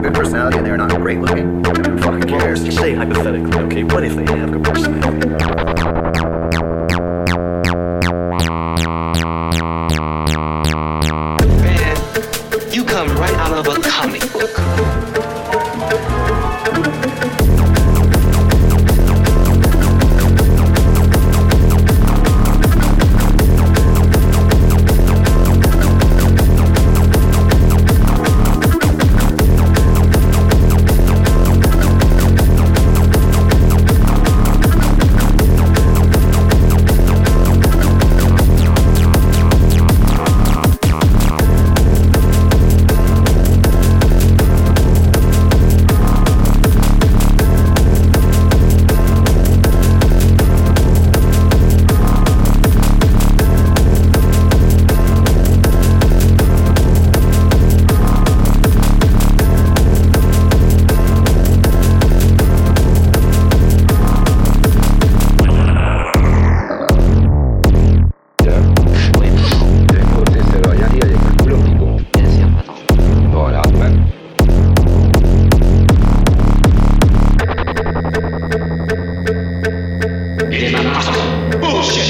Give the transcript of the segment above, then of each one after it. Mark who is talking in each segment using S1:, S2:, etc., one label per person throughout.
S1: a good personality and they're not great looking, who fucking cares?
S2: Well, say hypothetically, okay, what if they have good personality?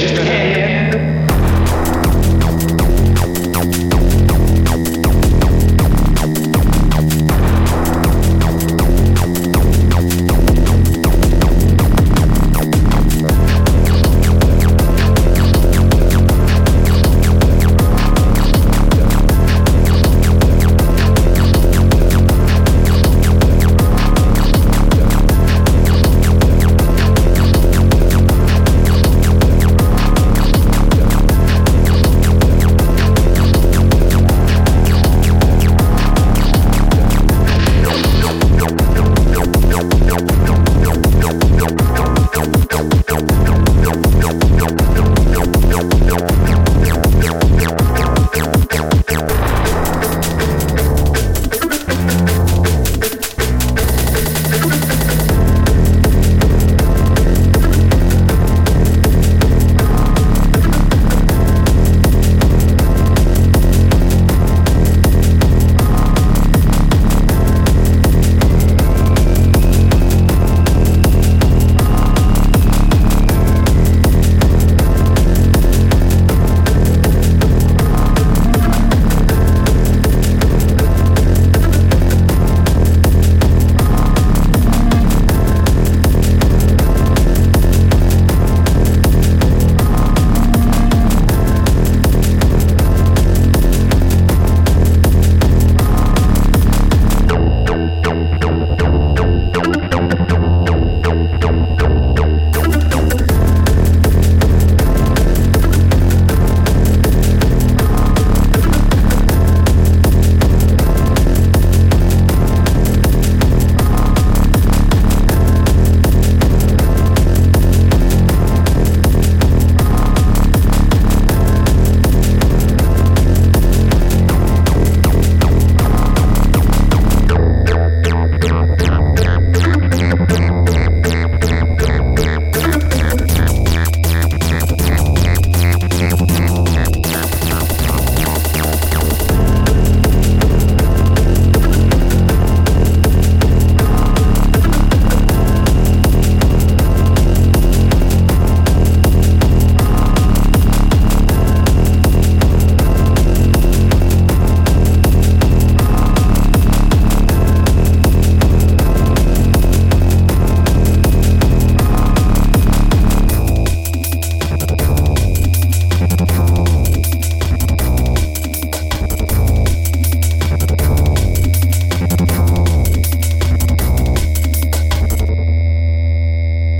S3: Yeah.